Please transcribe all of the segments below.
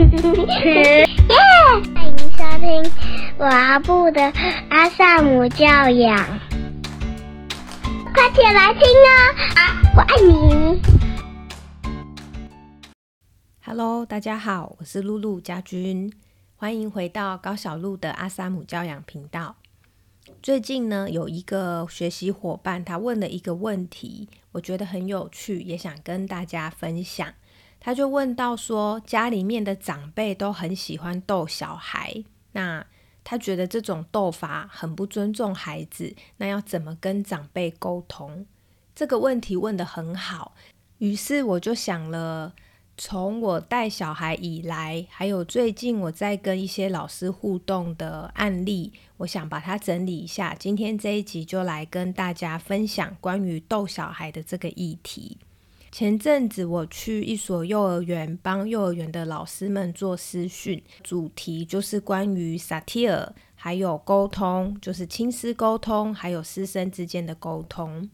欢迎收听阿布的阿萨姆教养，快起来听啊！我爱你。Hello，大家好，我是露露家君，欢迎回到高小露的阿萨姆教养频道。最近呢，有一个学习伙伴，他问了一个问题，我觉得很有趣，也想跟大家分享。他就问到说，家里面的长辈都很喜欢逗小孩，那他觉得这种逗法很不尊重孩子，那要怎么跟长辈沟通？这个问题问得很好，于是我就想了，从我带小孩以来，还有最近我在跟一些老师互动的案例，我想把它整理一下。今天这一集就来跟大家分享关于逗小孩的这个议题。前阵子我去一所幼儿园，帮幼儿园的老师们做私训，主题就是关于萨提尔，还有沟通，就是亲师沟通，还有师生之间的沟通。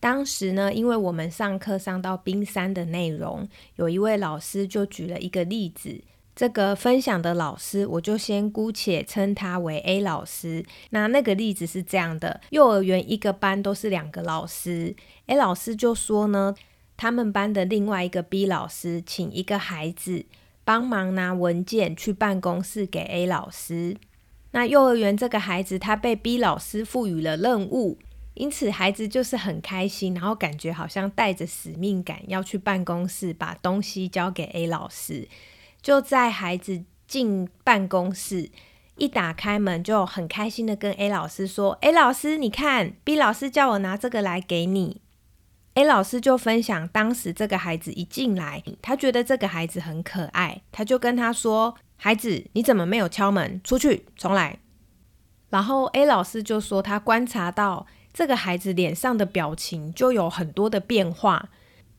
当时呢，因为我们上课上到冰山的内容，有一位老师就举了一个例子。这个分享的老师，我就先姑且称他为 A 老师。那那个例子是这样的：幼儿园一个班都是两个老师，A 老师就说呢。他们班的另外一个 B 老师请一个孩子帮忙拿文件去办公室给 A 老师。那幼儿园这个孩子他被 B 老师赋予了任务，因此孩子就是很开心，然后感觉好像带着使命感要去办公室把东西交给 A 老师。就在孩子进办公室一打开门，就很开心的跟 A 老师说：“A 老师，你看，B 老师叫我拿这个来给你。” A 老师就分享，当时这个孩子一进来，他觉得这个孩子很可爱，他就跟他说：“孩子，你怎么没有敲门？出去，重来。”然后 A 老师就说，他观察到这个孩子脸上的表情就有很多的变化。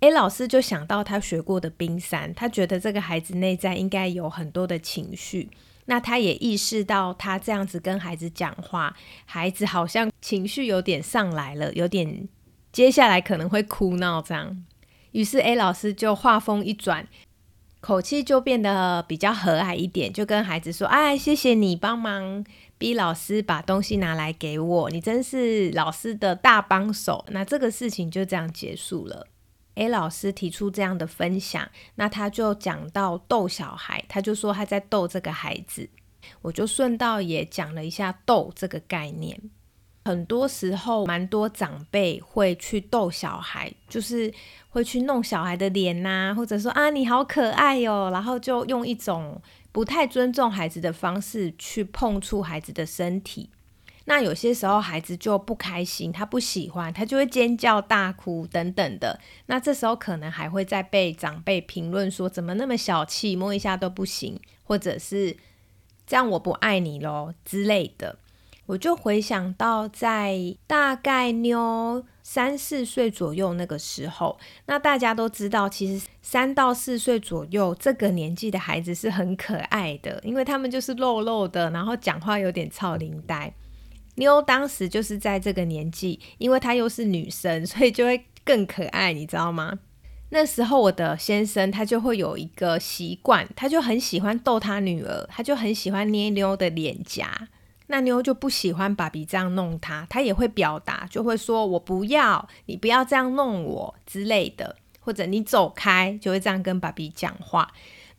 A 老师就想到他学过的冰山，他觉得这个孩子内在应该有很多的情绪。那他也意识到，他这样子跟孩子讲话，孩子好像情绪有点上来了，有点。接下来可能会哭闹这样，于是 A 老师就话锋一转，口气就变得比较和蔼一点，就跟孩子说：“哎，谢谢你帮忙逼老师把东西拿来给我，你真是老师的大帮手。”那这个事情就这样结束了。A 老师提出这样的分享，那他就讲到逗小孩，他就说他在逗这个孩子，我就顺道也讲了一下逗这个概念。很多时候，蛮多长辈会去逗小孩，就是会去弄小孩的脸呐，或者说啊你好可爱哟，然后就用一种不太尊重孩子的方式去碰触孩子的身体。那有些时候孩子就不开心，他不喜欢，他就会尖叫大哭等等的。那这时候可能还会再被长辈评论说怎么那么小气，摸一下都不行，或者是这样我不爱你喽之类的。我就回想到，在大概妞三四岁左右那个时候，那大家都知道，其实三到四岁左右这个年纪的孩子是很可爱的，因为他们就是肉肉的，然后讲话有点操灵呆。妞当时就是在这个年纪，因为她又是女生，所以就会更可爱，你知道吗？那时候我的先生他就会有一个习惯，他就很喜欢逗他女儿，他就很喜欢捏妞的脸颊。那妞就不喜欢爸比这样弄她，她也会表达，就会说我不要，你不要这样弄我之类的，或者你走开，就会这样跟爸比讲话。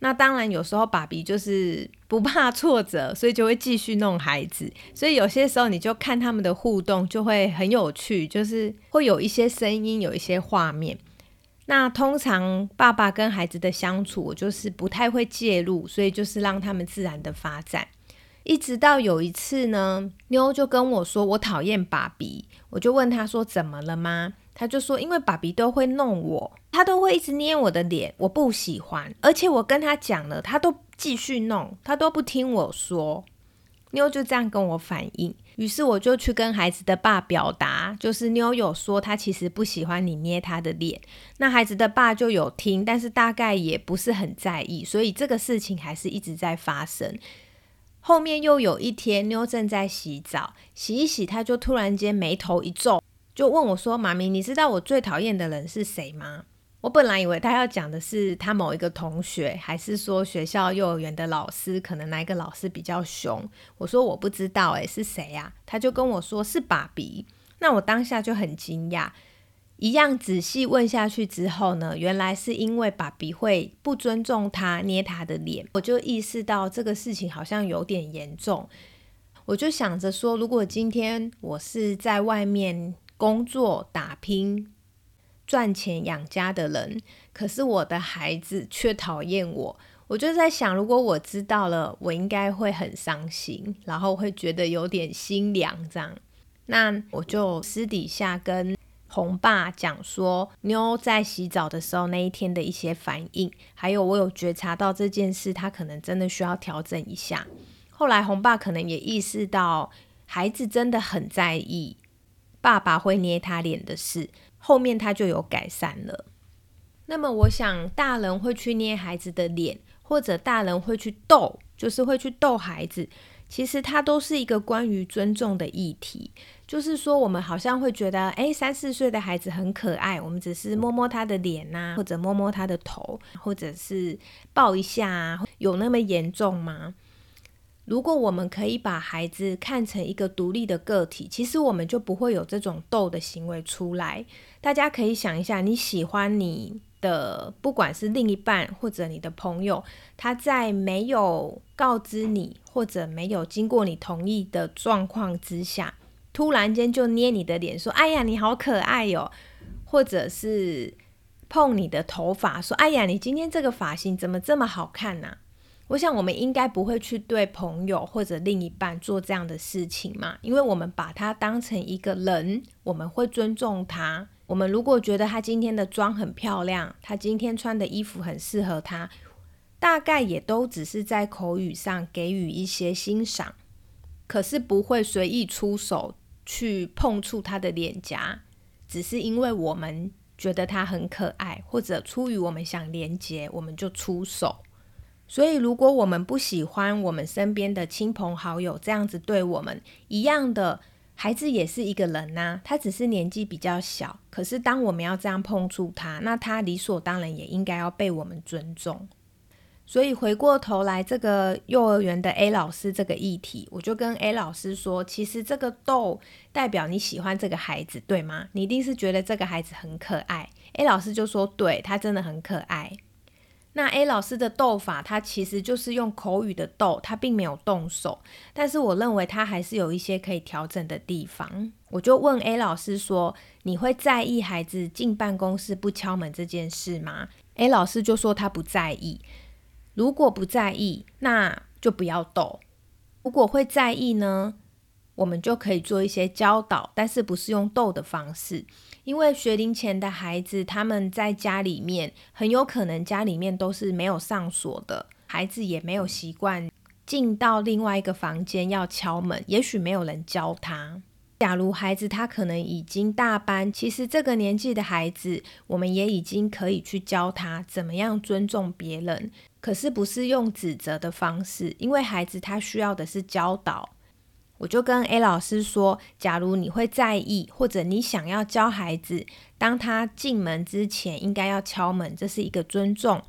那当然有时候爸比就是不怕挫折，所以就会继续弄孩子。所以有些时候你就看他们的互动就会很有趣，就是会有一些声音，有一些画面。那通常爸爸跟孩子的相处，我就是不太会介入，所以就是让他们自然的发展。一直到有一次呢，妞就跟我说我讨厌爸比，我就问他说怎么了吗？他就说因为爸比都会弄我，他都会一直捏我的脸，我不喜欢，而且我跟他讲了，他都继续弄，他都不听我说。妞就这样跟我反映，于是我就去跟孩子的爸表达，就是妞有说他其实不喜欢你捏他的脸，那孩子的爸就有听，但是大概也不是很在意，所以这个事情还是一直在发生。后面又有一天，妞正在洗澡，洗一洗，她就突然间眉头一皱，就问我说：“妈咪，你知道我最讨厌的人是谁吗？”我本来以为她要讲的是她某一个同学，还是说学校幼儿园的老师，可能哪一个老师比较凶。我说我不知道，诶，是谁呀？他就跟我说是爸比。那我当下就很惊讶。一样仔细问下去之后呢，原来是因为爸比会不尊重他，捏他的脸，我就意识到这个事情好像有点严重。我就想着说，如果今天我是在外面工作打拼。赚钱养家的人，可是我的孩子却讨厌我。我就在想，如果我知道了，我应该会很伤心，然后会觉得有点心凉。这样，那我就私底下跟红爸讲说，妞在洗澡的时候那一天的一些反应，还有我有觉察到这件事，他可能真的需要调整一下。后来红爸可能也意识到，孩子真的很在意爸爸会捏他脸的事。后面他就有改善了。那么，我想大人会去捏孩子的脸，或者大人会去逗，就是会去逗孩子。其实它都是一个关于尊重的议题。就是说，我们好像会觉得，哎，三四岁的孩子很可爱，我们只是摸摸他的脸呐，或者摸摸他的头，或者是抱一下，有那么严重吗？如果我们可以把孩子看成一个独立的个体，其实我们就不会有这种斗的行为出来。大家可以想一下，你喜欢你的，不管是另一半或者你的朋友，他在没有告知你或者没有经过你同意的状况之下，突然间就捏你的脸说：“哎呀，你好可爱哟！”或者是碰你的头发说：“哎呀，你今天这个发型怎么这么好看呢？”我想，我们应该不会去对朋友或者另一半做这样的事情嘛，因为我们把他当成一个人，我们会尊重他。我们如果觉得他今天的妆很漂亮，他今天穿的衣服很适合他，大概也都只是在口语上给予一些欣赏，可是不会随意出手去碰触他的脸颊，只是因为我们觉得他很可爱，或者出于我们想连接，我们就出手。所以，如果我们不喜欢我们身边的亲朋好友这样子对我们一样的孩子，也是一个人呐，他只是年纪比较小。可是，当我们要这样碰触他，那他理所当然也应该要被我们尊重。所以，回过头来，这个幼儿园的 A 老师这个议题，我就跟 A 老师说，其实这个逗代表你喜欢这个孩子，对吗？你一定是觉得这个孩子很可爱。A 老师就说，对他真的很可爱。那 A 老师的斗法，他其实就是用口语的斗，他并没有动手。但是我认为他还是有一些可以调整的地方。我就问 A 老师说：“你会在意孩子进办公室不敲门这件事吗？”A 老师就说他不在意。如果不在意，那就不要斗。如果会在意呢？我们就可以做一些教导，但是不是用逗的方式，因为学龄前的孩子他们在家里面很有可能家里面都是没有上锁的，孩子也没有习惯进到另外一个房间要敲门，也许没有人教他。假如孩子他可能已经大班，其实这个年纪的孩子，我们也已经可以去教他怎么样尊重别人，可是不是用指责的方式，因为孩子他需要的是教导。我就跟 A 老师说，假如你会在意，或者你想要教孩子，当他进门之前应该要敲门，这是一个尊重，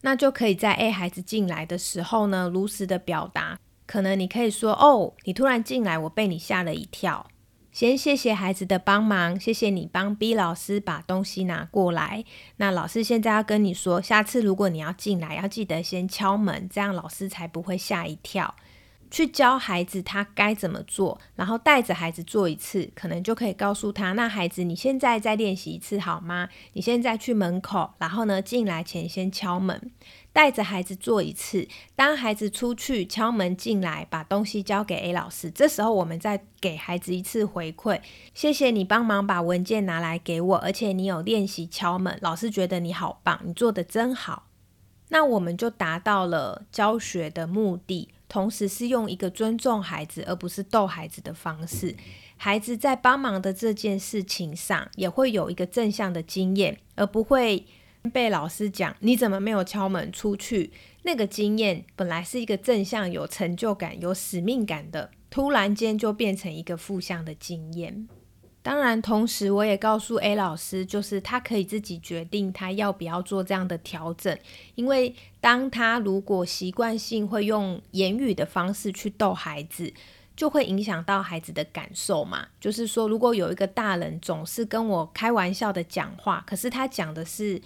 那就可以在 A 孩子进来的时候呢，如实的表达。可能你可以说：“哦，你突然进来，我被你吓了一跳。”先谢谢孩子的帮忙，谢谢你帮 B 老师把东西拿过来。那老师现在要跟你说，下次如果你要进来，要记得先敲门，这样老师才不会吓一跳。去教孩子他该怎么做，然后带着孩子做一次，可能就可以告诉他：那孩子，你现在再练习一次好吗？你现在去门口，然后呢进来前先敲门，带着孩子做一次。当孩子出去敲门进来，把东西交给 A 老师，这时候我们再给孩子一次回馈：谢谢你帮忙把文件拿来给我，而且你有练习敲门，老师觉得你好棒，你做的真好。那我们就达到了教学的目的。同时是用一个尊重孩子，而不是逗孩子的方式。孩子在帮忙的这件事情上，也会有一个正向的经验，而不会被老师讲你怎么没有敲门出去。那个经验本来是一个正向、有成就感、有使命感的，突然间就变成一个负向的经验。当然，同时我也告诉 A 老师，就是他可以自己决定他要不要做这样的调整。因为当他如果习惯性会用言语的方式去逗孩子，就会影响到孩子的感受嘛。就是说，如果有一个大人总是跟我开玩笑的讲话，可是他讲的是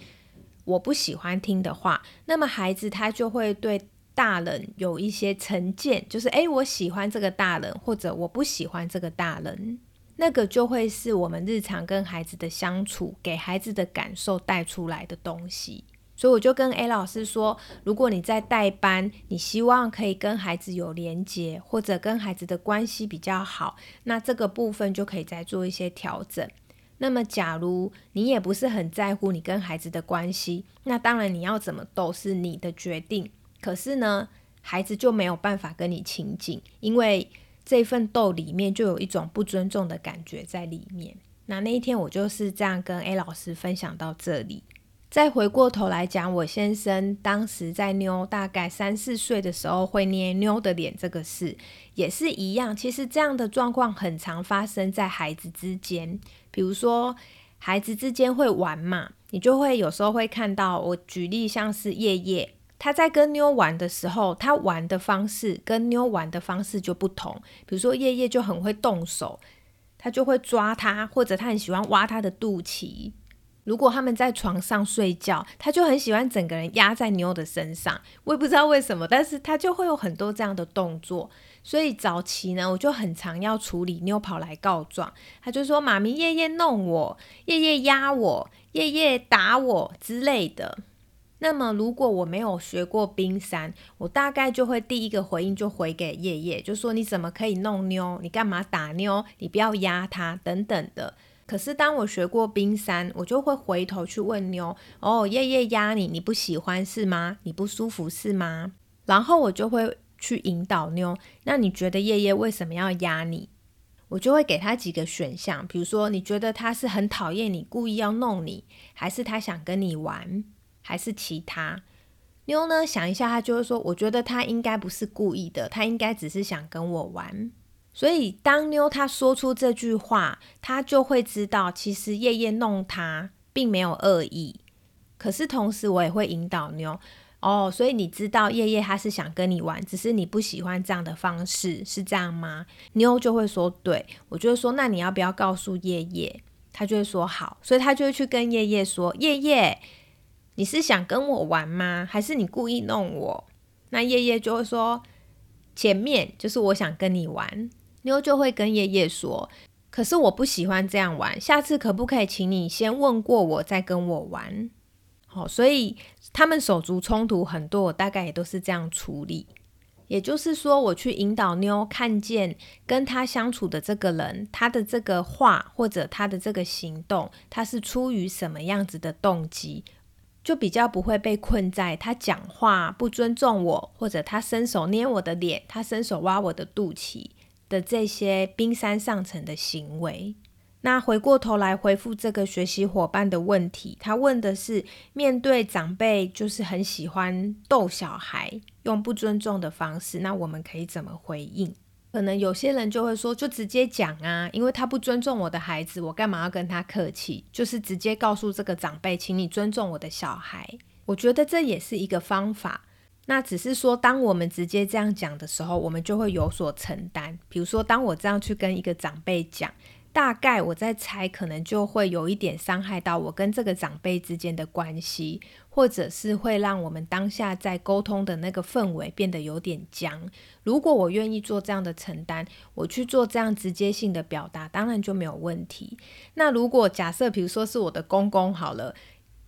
我不喜欢听的话，那么孩子他就会对大人有一些成见，就是诶，我喜欢这个大人，或者我不喜欢这个大人。那个就会是我们日常跟孩子的相处，给孩子的感受带出来的东西。所以我就跟 A 老师说，如果你在带班，你希望可以跟孩子有连接，或者跟孩子的关系比较好，那这个部分就可以再做一些调整。那么，假如你也不是很在乎你跟孩子的关系，那当然你要怎么斗是你的决定。可是呢，孩子就没有办法跟你亲近，因为。这份斗里面就有一种不尊重的感觉在里面。那那一天我就是这样跟 A 老师分享到这里。再回过头来讲，我先生当时在妞大概三四岁的时候会捏妞的脸这个事，也是一样。其实这样的状况很常发生在孩子之间，比如说孩子之间会玩嘛，你就会有时候会看到。我举例像是叶叶。他在跟妞玩的时候，他玩的方式跟妞玩的方式就不同。比如说叶叶就很会动手，他就会抓他，或者他很喜欢挖他的肚脐。如果他们在床上睡觉，他就很喜欢整个人压在妞的身上。我也不知道为什么，但是他就会有很多这样的动作。所以早期呢，我就很常要处理妞跑来告状，他就说：“妈咪，夜夜弄我，夜夜压我，夜夜打我之类的。”那么，如果我没有学过冰山，我大概就会第一个回应就回给叶叶，就说你怎么可以弄妞？你干嘛打妞？你不要压他等等的。可是当我学过冰山，我就会回头去问妞：哦，叶叶压你，你不喜欢是吗？你不舒服是吗？然后我就会去引导妞。那你觉得叶叶为什么要压你？我就会给他几个选项，比如说你觉得他是很讨厌你，故意要弄你，还是他想跟你玩？还是其他妞呢？想一下，他就会说：“我觉得他应该不是故意的，他应该只是想跟我玩。”所以当妞他说出这句话，他就会知道，其实夜夜弄他并没有恶意。可是同时，我也会引导妞哦，所以你知道叶叶他是想跟你玩，只是你不喜欢这样的方式，是这样吗？妞就会说：“对。”我就会说：“那你要不要告诉叶叶？”他就会说：“好。”所以他就会去跟叶叶说：“叶叶。”你是想跟我玩吗？还是你故意弄我？那叶叶就会说，前面就是我想跟你玩。妞就会跟叶叶说，可是我不喜欢这样玩，下次可不可以请你先问过我再跟我玩？好，所以他们手足冲突很多，我大概也都是这样处理。也就是说，我去引导妞看见跟他相处的这个人，他的这个话或者他的这个行动，他是出于什么样子的动机？就比较不会被困在他讲话不尊重我，或者他伸手捏我的脸，他伸手挖我的肚脐的这些冰山上层的行为。那回过头来回复这个学习伙伴的问题，他问的是面对长辈就是很喜欢逗小孩，用不尊重的方式，那我们可以怎么回应？可能有些人就会说，就直接讲啊，因为他不尊重我的孩子，我干嘛要跟他客气？就是直接告诉这个长辈，请你尊重我的小孩。我觉得这也是一个方法。那只是说，当我们直接这样讲的时候，我们就会有所承担。比如说，当我这样去跟一个长辈讲。大概我在猜，可能就会有一点伤害到我跟这个长辈之间的关系，或者是会让我们当下在沟通的那个氛围变得有点僵。如果我愿意做这样的承担，我去做这样直接性的表达，当然就没有问题。那如果假设，比如说是我的公公好了。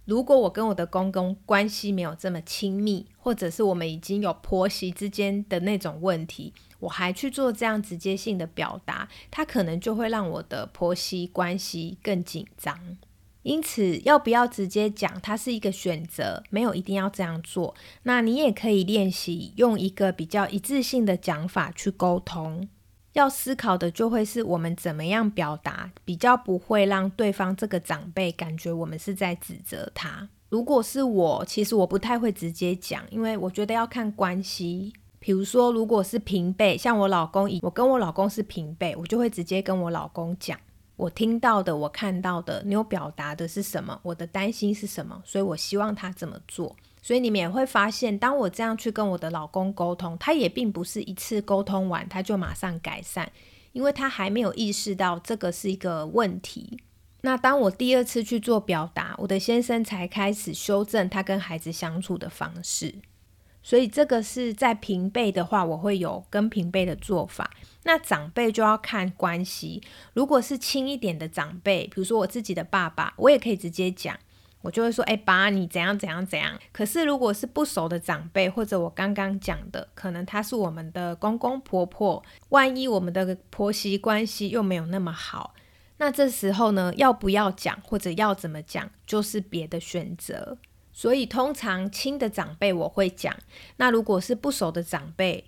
如果我跟我的公公关系没有这么亲密，或者是我们已经有婆媳之间的那种问题，我还去做这样直接性的表达，他可能就会让我的婆媳关系更紧张。因此，要不要直接讲，它是一个选择，没有一定要这样做。那你也可以练习用一个比较一致性的讲法去沟通。要思考的就会是我们怎么样表达，比较不会让对方这个长辈感觉我们是在指责他。如果是我，其实我不太会直接讲，因为我觉得要看关系。比如说，如果是平辈，像我老公，我跟我老公是平辈，我就会直接跟我老公讲。我听到的，我看到的，你有表达的是什么？我的担心是什么？所以我希望他怎么做。所以你们也会发现，当我这样去跟我的老公沟通，他也并不是一次沟通完他就马上改善，因为他还没有意识到这个是一个问题。那当我第二次去做表达，我的先生才开始修正他跟孩子相处的方式。所以这个是在平辈的话，我会有跟平辈的做法。那长辈就要看关系。如果是亲一点的长辈，比如说我自己的爸爸，我也可以直接讲，我就会说：“哎，爸，你怎样怎样怎样。”可是如果是不熟的长辈，或者我刚刚讲的，可能他是我们的公公婆婆，万一我们的婆媳关系又没有那么好，那这时候呢，要不要讲，或者要怎么讲，就是别的选择。所以通常亲的长辈我会讲，那如果是不熟的长辈，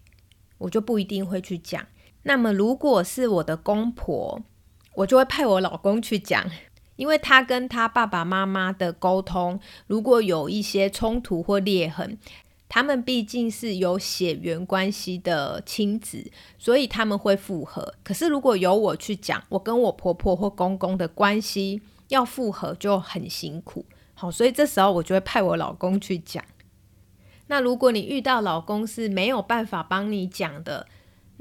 我就不一定会去讲。那么如果是我的公婆，我就会派我老公去讲，因为他跟他爸爸妈妈的沟通，如果有一些冲突或裂痕，他们毕竟是有血缘关系的亲子，所以他们会复合。可是如果由我去讲，我跟我婆婆或公公的关系要复合就很辛苦。好，所以这时候我就会派我老公去讲。那如果你遇到老公是没有办法帮你讲的，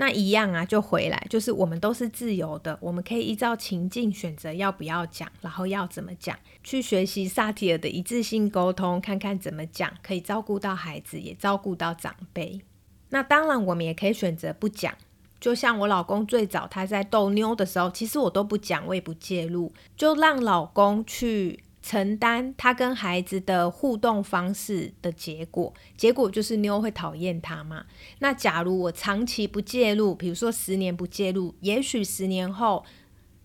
那一样啊，就回来，就是我们都是自由的，我们可以依照情境选择要不要讲，然后要怎么讲，去学习萨提尔的一致性沟通，看看怎么讲可以照顾到孩子，也照顾到长辈。那当然，我们也可以选择不讲。就像我老公最早他在逗妞的时候，其实我都不讲，我也不介入，就让老公去。承担他跟孩子的互动方式的结果，结果就是妞会讨厌他嘛。那假如我长期不介入，比如说十年不介入，也许十年后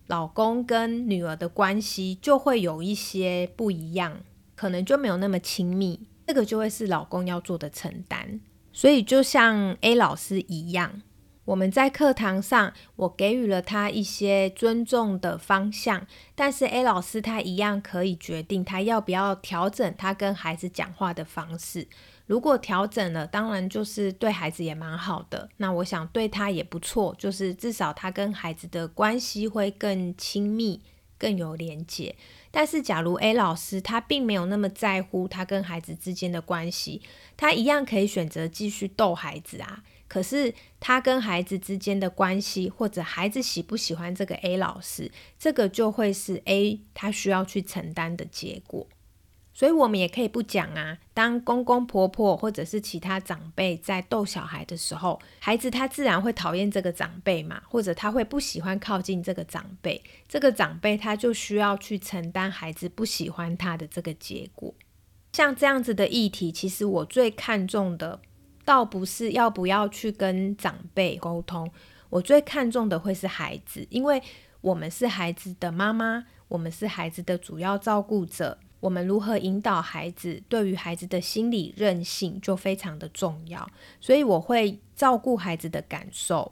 老公跟女儿的关系就会有一些不一样，可能就没有那么亲密。这个就会是老公要做的承担。所以就像 A 老师一样。我们在课堂上，我给予了他一些尊重的方向，但是 A 老师他一样可以决定他要不要调整他跟孩子讲话的方式。如果调整了，当然就是对孩子也蛮好的，那我想对他也不错，就是至少他跟孩子的关系会更亲密、更有连结。但是假如 A 老师他并没有那么在乎他跟孩子之间的关系，他一样可以选择继续逗孩子啊。可是他跟孩子之间的关系，或者孩子喜不喜欢这个 A 老师，这个就会是 A 他需要去承担的结果。所以我们也可以不讲啊。当公公婆婆或者是其他长辈在逗小孩的时候，孩子他自然会讨厌这个长辈嘛，或者他会不喜欢靠近这个长辈。这个长辈他就需要去承担孩子不喜欢他的这个结果。像这样子的议题，其实我最看重的。倒不是要不要去跟长辈沟通，我最看重的会是孩子，因为我们是孩子的妈妈，我们是孩子的主要照顾者，我们如何引导孩子，对于孩子的心理韧性就非常的重要。所以我会照顾孩子的感受，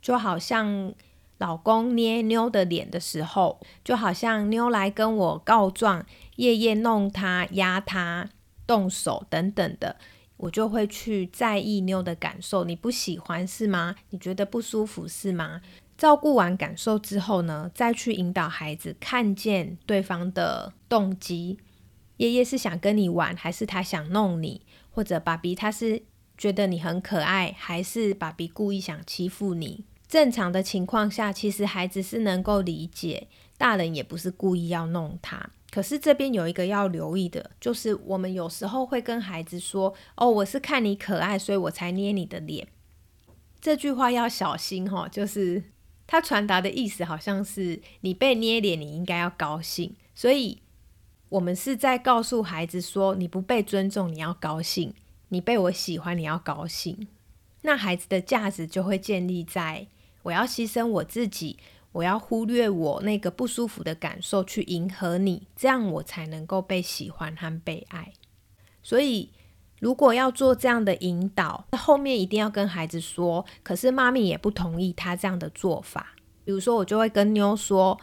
就好像老公捏妞的脸的时候，就好像妞来跟我告状，夜夜弄他、压他、动手等等的。我就会去在意妞的感受，你不喜欢是吗？你觉得不舒服是吗？照顾完感受之后呢，再去引导孩子看见对方的动机。爷爷是想跟你玩，还是他想弄你？或者爸比他是觉得你很可爱，还是爸比故意想欺负你？正常的情况下，其实孩子是能够理解，大人也不是故意要弄他。可是这边有一个要留意的，就是我们有时候会跟孩子说：“哦，我是看你可爱，所以我才捏你的脸。”这句话要小心哈，就是他传达的意思好像是你被捏脸，你应该要高兴。所以，我们是在告诉孩子说：“你不被尊重，你要高兴；你被我喜欢，你要高兴。”那孩子的价值就会建立在我要牺牲我自己。我要忽略我那个不舒服的感受，去迎合你，这样我才能够被喜欢和被爱。所以，如果要做这样的引导，那后面一定要跟孩子说。可是妈咪也不同意他这样的做法。比如说，我就会跟妞说：“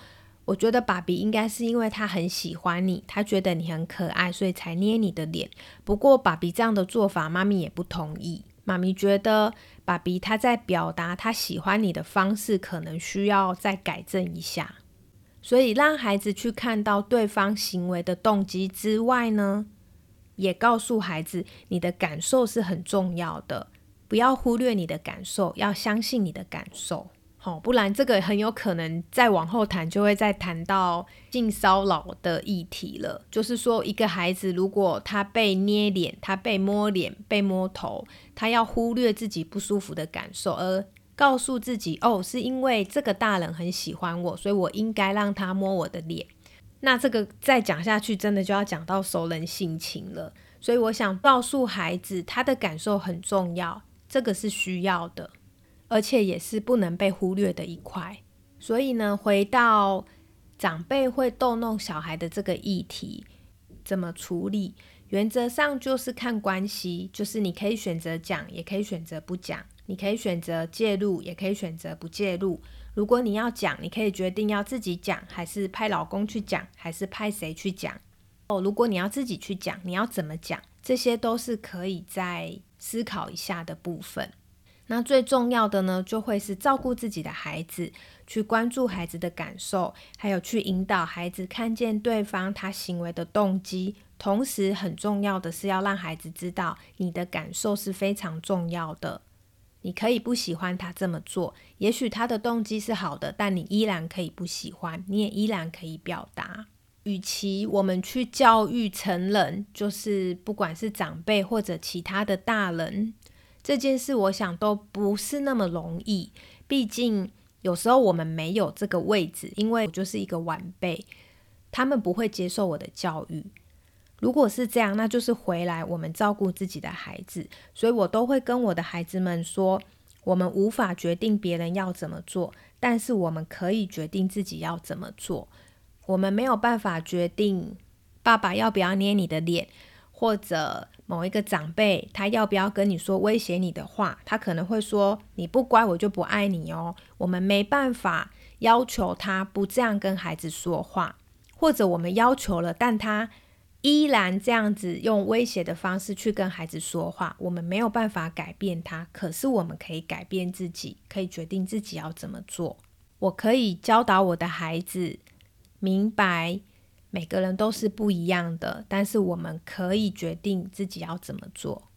我觉得爸比应该是因为他很喜欢你，他觉得你很可爱，所以才捏你的脸。不过，爸比这样的做法，妈咪也不同意。妈咪觉得。”爸比他在表达他喜欢你的方式，可能需要再改正一下。所以让孩子去看到对方行为的动机之外呢，也告诉孩子你的感受是很重要的，不要忽略你的感受，要相信你的感受。哦，不然这个很有可能再往后谈就会再谈到性骚扰的议题了。就是说，一个孩子如果他被捏脸、他被摸脸、被摸头，他要忽略自己不舒服的感受，而告诉自己：“哦，是因为这个大人很喜欢我，所以我应该让他摸我的脸。”那这个再讲下去，真的就要讲到熟人性情了。所以我想告诉孩子，他的感受很重要，这个是需要的。而且也是不能被忽略的一块。所以呢，回到长辈会逗弄小孩的这个议题，怎么处理？原则上就是看关系，就是你可以选择讲，也可以选择不讲；你可以选择介入，也可以选择不介入。如果你要讲，你可以决定要自己讲，还是派老公去讲，还是派谁去讲。哦，如果你要自己去讲，你要怎么讲？这些都是可以再思考一下的部分。那最重要的呢，就会是照顾自己的孩子，去关注孩子的感受，还有去引导孩子看见对方他行为的动机。同时，很重要的是要让孩子知道，你的感受是非常重要的。你可以不喜欢他这么做，也许他的动机是好的，但你依然可以不喜欢，你也依然可以表达。与其我们去教育成人，就是不管是长辈或者其他的大人。这件事，我想都不是那么容易。毕竟有时候我们没有这个位置，因为我就是一个晚辈，他们不会接受我的教育。如果是这样，那就是回来我们照顾自己的孩子。所以我都会跟我的孩子们说：我们无法决定别人要怎么做，但是我们可以决定自己要怎么做。我们没有办法决定爸爸要不要捏你的脸。或者某一个长辈，他要不要跟你说威胁你的话？他可能会说：“你不乖，我就不爱你哦。”我们没办法要求他不这样跟孩子说话，或者我们要求了，但他依然这样子用威胁的方式去跟孩子说话，我们没有办法改变他。可是我们可以改变自己，可以决定自己要怎么做。我可以教导我的孩子明白。每个人都是不一样的，但是我们可以决定自己要怎么做。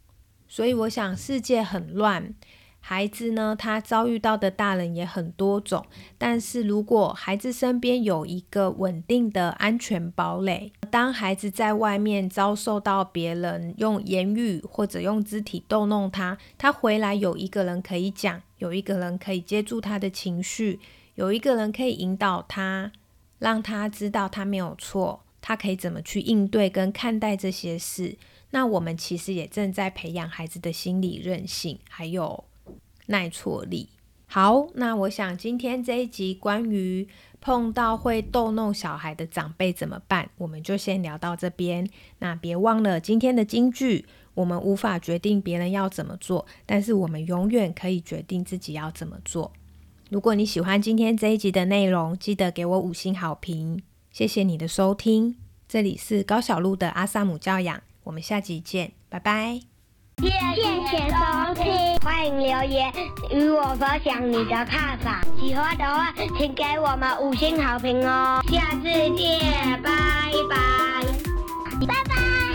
所以我想，世界很乱，孩子呢，他遭遇到的大人也很多种。但是如果孩子身边有一个稳定的安全堡垒，当孩子在外面遭受到别人用言语或者用肢体逗弄他，他回来有一个人可以讲，有一个人可以接住他的情绪，有一个人可以引导他。让他知道他没有错，他可以怎么去应对跟看待这些事。那我们其实也正在培养孩子的心理韧性，还有耐挫力。好，那我想今天这一集关于碰到会逗弄小孩的长辈怎么办，我们就先聊到这边。那别忘了今天的金句：我们无法决定别人要怎么做，但是我们永远可以决定自己要怎么做。如果你喜欢今天这一集的内容，记得给我五星好评。谢谢你的收听，这里是高小鹿的阿萨姆教养，我们下集见，拜拜。谢谢收听，欢迎留言与我分享你的看法。喜欢的话，请给我们五星好评哦。下次见，拜拜，拜拜。